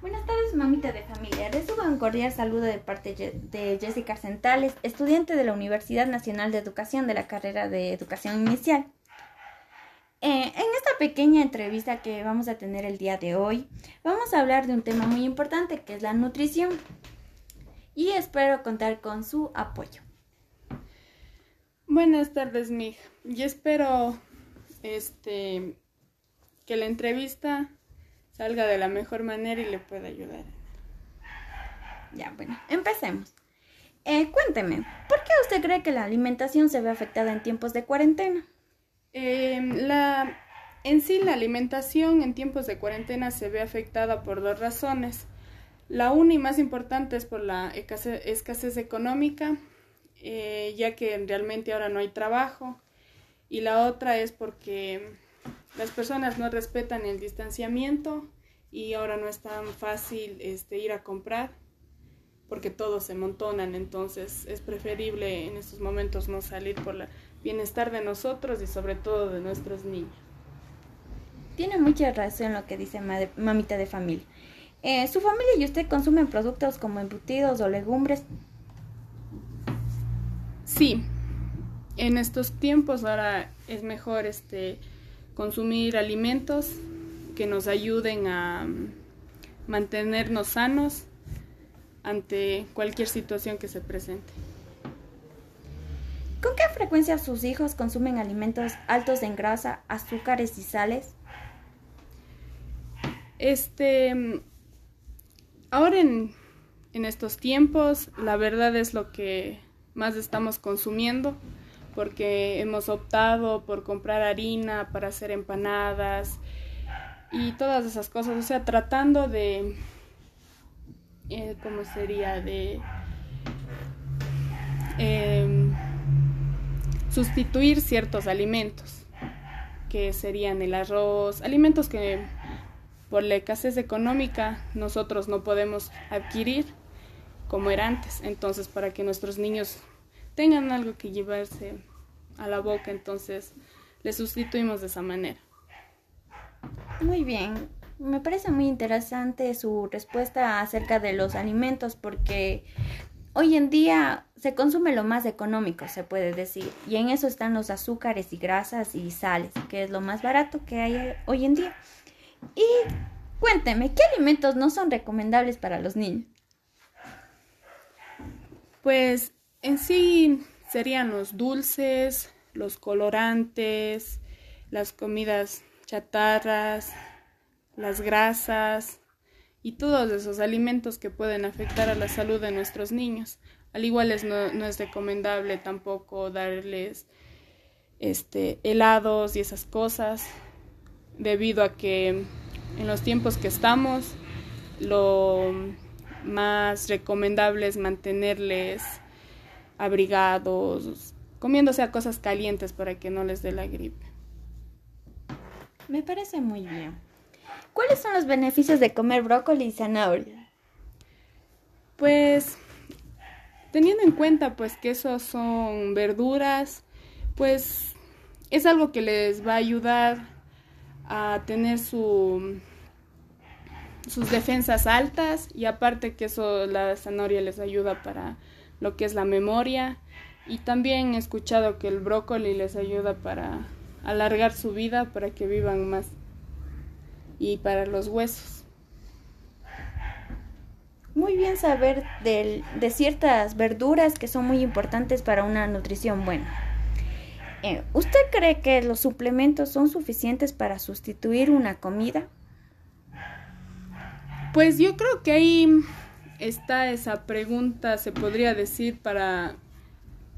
Buenas tardes, mamita de familia. Recibo un cordial saludo de parte de Jessica Centales, estudiante de la Universidad Nacional de Educación de la carrera de Educación Inicial. Eh, en esta pequeña entrevista que vamos a tener el día de hoy, vamos a hablar de un tema muy importante que es la nutrición. Y espero contar con su apoyo. Buenas tardes, Mig. Y espero este que la entrevista salga de la mejor manera y le pueda ayudar. Ya, bueno, empecemos. Eh, cuénteme, ¿por qué usted cree que la alimentación se ve afectada en tiempos de cuarentena? Em, la, en sí, la alimentación en tiempos de cuarentena se ve afectada por dos razones. La una y más importante es por la escasez, económica, eh, ya que realmente ahora no hay trabajo. Y la otra es porque las personas no respetan el distanciamiento y ahora no es tan fácil este, ir a comprar porque todos se montonan, entonces es preferible en estos momentos no salir por el bienestar de nosotros y sobre todo de nuestros niños. Tiene mucha razón lo que dice mamita de familia. Eh, ¿Su familia y usted consumen productos como embutidos o legumbres? Sí, en estos tiempos ahora es mejor este consumir alimentos que nos ayuden a mantenernos sanos ante cualquier situación que se presente. ¿Con qué frecuencia sus hijos consumen alimentos altos en grasa, azúcares y sales? Este, ahora en, en estos tiempos, la verdad es lo que más estamos consumiendo porque hemos optado por comprar harina para hacer empanadas y todas esas cosas, o sea, tratando de, eh, ¿cómo sería? De em, sustituir ciertos alimentos, que serían el arroz, alimentos que por la escasez económica nosotros no podemos adquirir como era antes, entonces para que nuestros niños tengan algo que llevarse a la boca, entonces le sustituimos de esa manera. Muy bien, me parece muy interesante su respuesta acerca de los alimentos porque hoy en día se consume lo más económico, se puede decir, y en eso están los azúcares y grasas y sales, que es lo más barato que hay hoy en día. Y cuénteme, ¿qué alimentos no son recomendables para los niños? Pues en sí serían los dulces, los colorantes, las comidas chatarras, las grasas y todos esos alimentos que pueden afectar a la salud de nuestros niños. Al igual es, no, no, es recomendable tampoco darles este, helados y esas cosas, debido a que en los tiempos que estamos, lo más recomendable es mantenerles abrigados, comiéndose a cosas calientes para que no les dé la gripe. Me parece muy bien. ¿Cuáles son los beneficios de comer brócoli y zanahoria? Pues teniendo en cuenta pues que esos son verduras, pues es algo que les va a ayudar a tener su sus defensas altas y aparte que eso la zanahoria les ayuda para lo que es la memoria y también he escuchado que el brócoli les ayuda para alargar su vida para que vivan más y para los huesos. Muy bien saber de, de ciertas verduras que son muy importantes para una nutrición buena. Eh, ¿Usted cree que los suplementos son suficientes para sustituir una comida? Pues yo creo que ahí está esa pregunta, se podría decir, para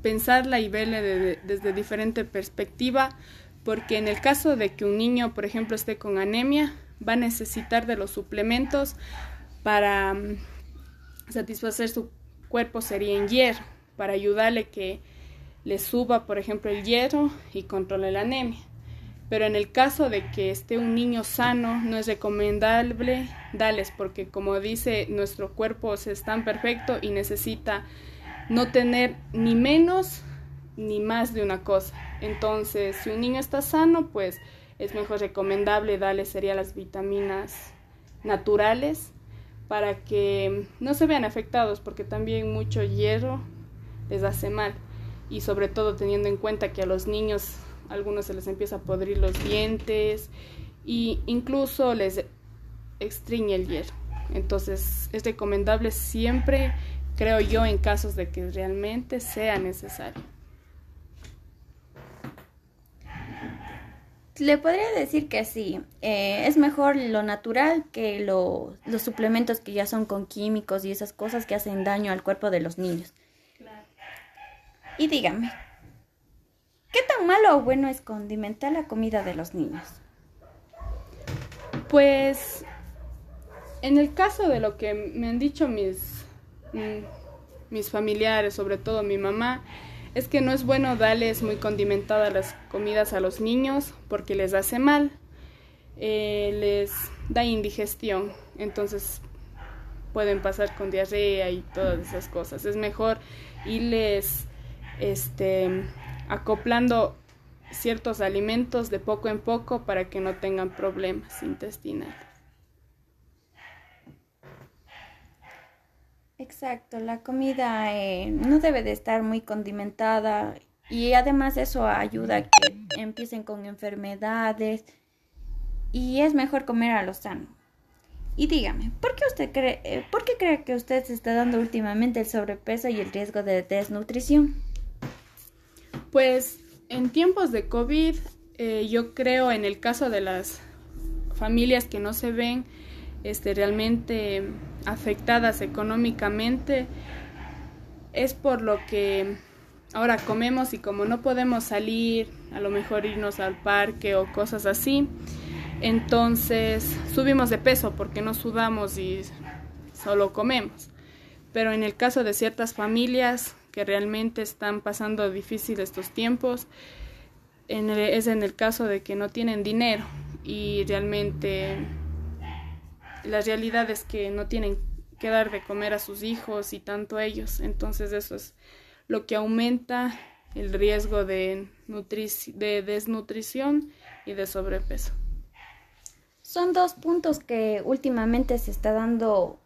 pensarla y verla desde diferente perspectiva, porque en el caso de que un niño, por ejemplo, esté con anemia, va a necesitar de los suplementos para mm, satisfacer su cuerpo sería en hierro, para ayudarle que le suba, por ejemplo, el hierro y controle la anemia. Pero en el caso de que esté un niño sano, no es recomendable darles, porque como dice, nuestro cuerpo es tan perfecto y necesita no tener ni menos ni más de una cosa. Entonces, si un niño está sano, pues es mejor recomendable darle sería las vitaminas naturales para que no se vean afectados porque también mucho hierro les hace mal y sobre todo teniendo en cuenta que a los niños algunos se les empieza a podrir los dientes y incluso les extriñe el hierro. Entonces es recomendable siempre, creo yo, en casos de que realmente sea necesario. Le podría decir que sí, eh, es mejor lo natural que los suplementos que ya son con químicos y esas cosas que hacen daño al cuerpo de los niños. Y dígame, ¿qué tan malo o bueno es condimentar la comida de los niños? Pues, en el caso de lo que me han dicho mis, mm, mis familiares, sobre todo mi mamá, es que no es bueno darles muy condimentadas las comidas a los niños porque les hace mal, eh, les da indigestión, entonces pueden pasar con diarrea y todas esas cosas. Es mejor irles este, acoplando ciertos alimentos de poco en poco para que no tengan problemas intestinales. Exacto, la comida eh, no debe de estar muy condimentada y además eso ayuda a que empiecen con enfermedades y es mejor comer a lo sano. Y dígame, ¿por qué usted cree, eh, ¿por qué cree que usted se está dando últimamente el sobrepeso y el riesgo de desnutrición? Pues en tiempos de COVID, eh, yo creo en el caso de las familias que no se ven este, realmente afectadas económicamente es por lo que ahora comemos y como no podemos salir, a lo mejor irnos al parque o cosas así, entonces subimos de peso porque no sudamos y solo comemos. Pero en el caso de ciertas familias que realmente están pasando difícil estos tiempos, es en el caso de que no tienen dinero y realmente la realidad es que no tienen que dar de comer a sus hijos y tanto ellos. Entonces eso es lo que aumenta el riesgo de, de desnutrición y de sobrepeso. Son dos puntos que últimamente se está dando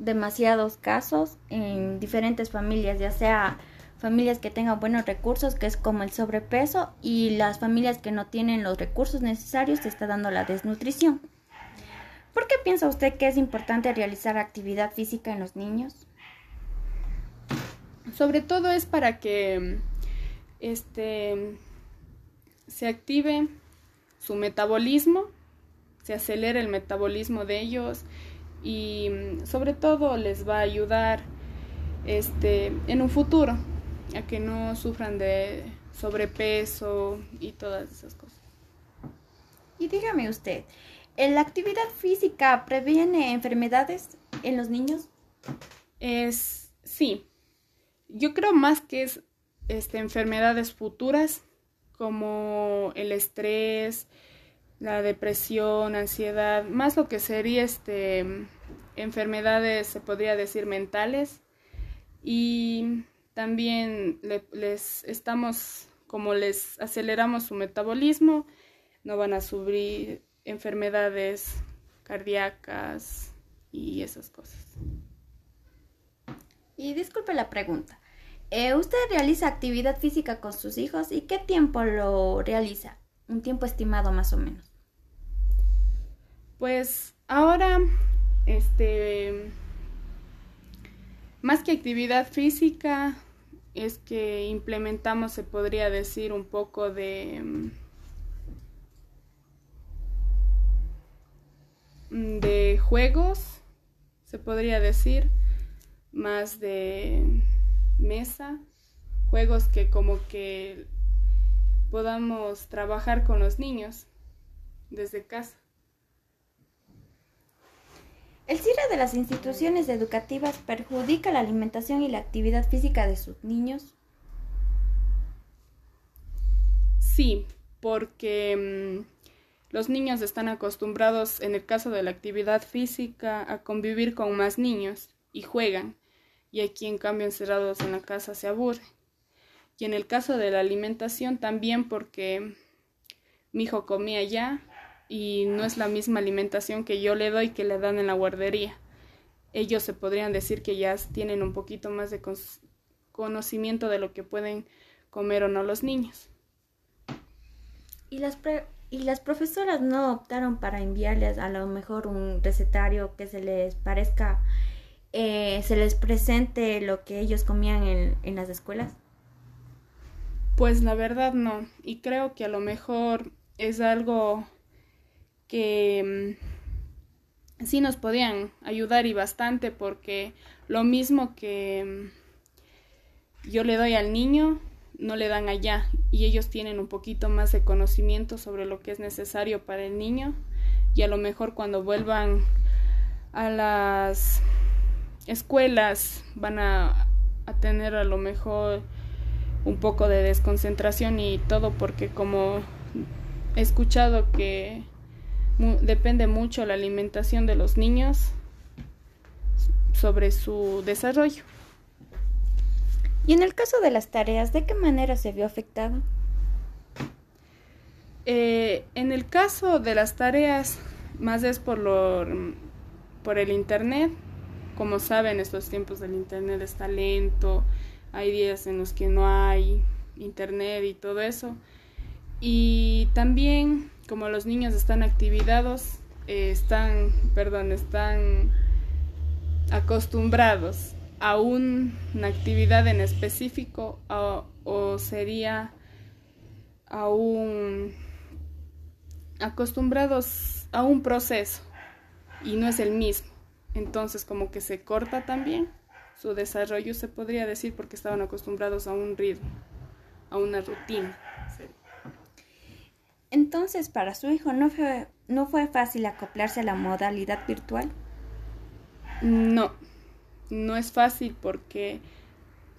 demasiados casos en diferentes familias, ya sea familias que tengan buenos recursos, que es como el sobrepeso, y las familias que no tienen los recursos necesarios, se está dando la desnutrición. ¿Por qué piensa usted que es importante realizar actividad física en los niños? Sobre todo es para que este se active su metabolismo, se acelere el metabolismo de ellos y sobre todo les va a ayudar este en un futuro a que no sufran de sobrepeso y todas esas cosas. Y dígame usted, ¿La actividad física previene enfermedades en los niños? Es sí. Yo creo más que es este, enfermedades futuras como el estrés, la depresión, ansiedad, más lo que sería este enfermedades se podría decir mentales y también les estamos como les aceleramos su metabolismo, no van a sufrir enfermedades cardíacas y esas cosas. Y disculpe la pregunta. Eh, ¿Usted realiza actividad física con sus hijos y qué tiempo lo realiza? Un tiempo estimado más o menos. Pues ahora, este, más que actividad física, es que implementamos, se podría decir, un poco de Mm, de juegos, se podría decir, más de mesa, juegos que como que podamos trabajar con los niños desde casa. ¿El cierre de las instituciones educativas perjudica la alimentación y la actividad física de sus niños? Sí, porque mm, los niños están acostumbrados, en el caso de la actividad física, a convivir con más niños y juegan, y aquí en cambio encerrados en la casa se aburre. Y en el caso de la alimentación también porque mi hijo comía ya y no es la misma alimentación que yo le doy que le dan en la guardería. ellos se podrían decir que ya tienen un poquito más de conocimiento de lo que pueden comer o no los niños. ¿Y las, y las profesoras no optaron para enviarles a lo mejor un recetario que se les parezca, eh, se les presente lo que ellos comían en, en las escuelas? Pues la verdad no, y creo que a lo mejor es algo que mm, sí nos podían ayudar y bastante porque lo mismo que mm, yo le doy al niño, no le dan allá y ellos tienen un poquito más de conocimiento sobre lo que es necesario para el niño y a lo mejor cuando vuelvan a las escuelas van a, a tener a lo mejor un poco de desconcentración y todo porque como he escuchado que depende mucho la alimentación de los niños sobre su desarrollo. Y en el caso de las tareas, ¿de qué manera se vio afectado? Eh, en el caso de las tareas, más es por, lo, por el Internet. Como saben, estos tiempos del Internet está lento, hay días en los que no hay internet y todo eso. Y también, como los niños están activados, eh, están, perdón, están acostumbrados a una actividad en específico o sería aún acostumbrados a un proceso y no es el mismo. Entonces como que se corta también su desarrollo, se podría decir, porque estaban acostumbrados a un ritmo, a una rutina. Entonces, para su hijo no fue, no fue fácil acoplarse a la modalidad virtual. No, no es fácil porque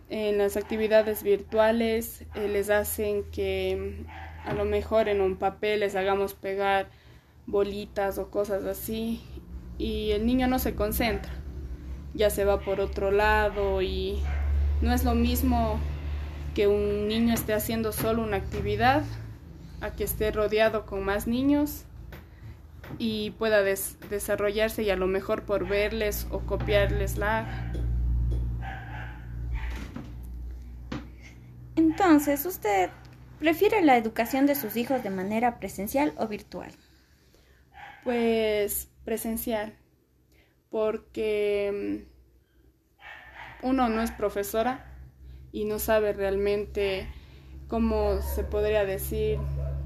en las actividades virtuales eh, les hacen que a lo mejor en un papel les hagamos pegar bolitas o cosas así y el niño no se concentra ya se va por otro lado y no es lo mismo que un niño esté haciendo solo una actividad a que esté rodeado con más niños y pueda desarrollarse y a lo mejor por verles o copiarles la Entonces, ¿usted prefiere la educación de sus hijos de manera presencial o virtual? Pues presencial porque mm, uno no es profesora y no sabe realmente cómo se podría decir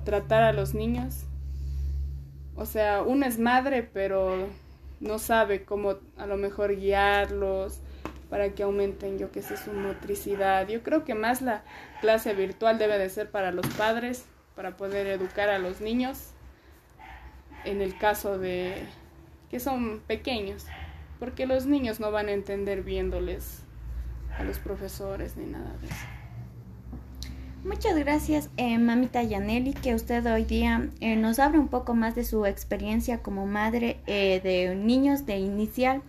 tratar a los niños. O sea, uno es madre, pero no sabe cómo a lo mejor guiarlos para que aumenten, yo qué sé, su motricidad. Yo creo que más la clase virtual debe de ser para los padres, para poder educar a los niños, en el caso de que son pequeños, porque los niños no van a entender viéndoles a los profesores ni nada de eso. Muchas gracias, eh, mamita Yaneli, que usted hoy día eh, nos abre un poco más de su experiencia como madre eh, de niños de inicial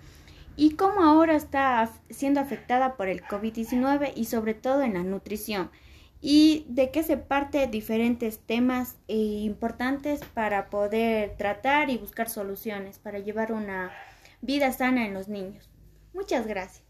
y cómo ahora está siendo afectada por el COVID-19 y sobre todo en la nutrición y de qué se parte diferentes temas eh, importantes para poder tratar y buscar soluciones para llevar una vida sana en los niños. Muchas gracias.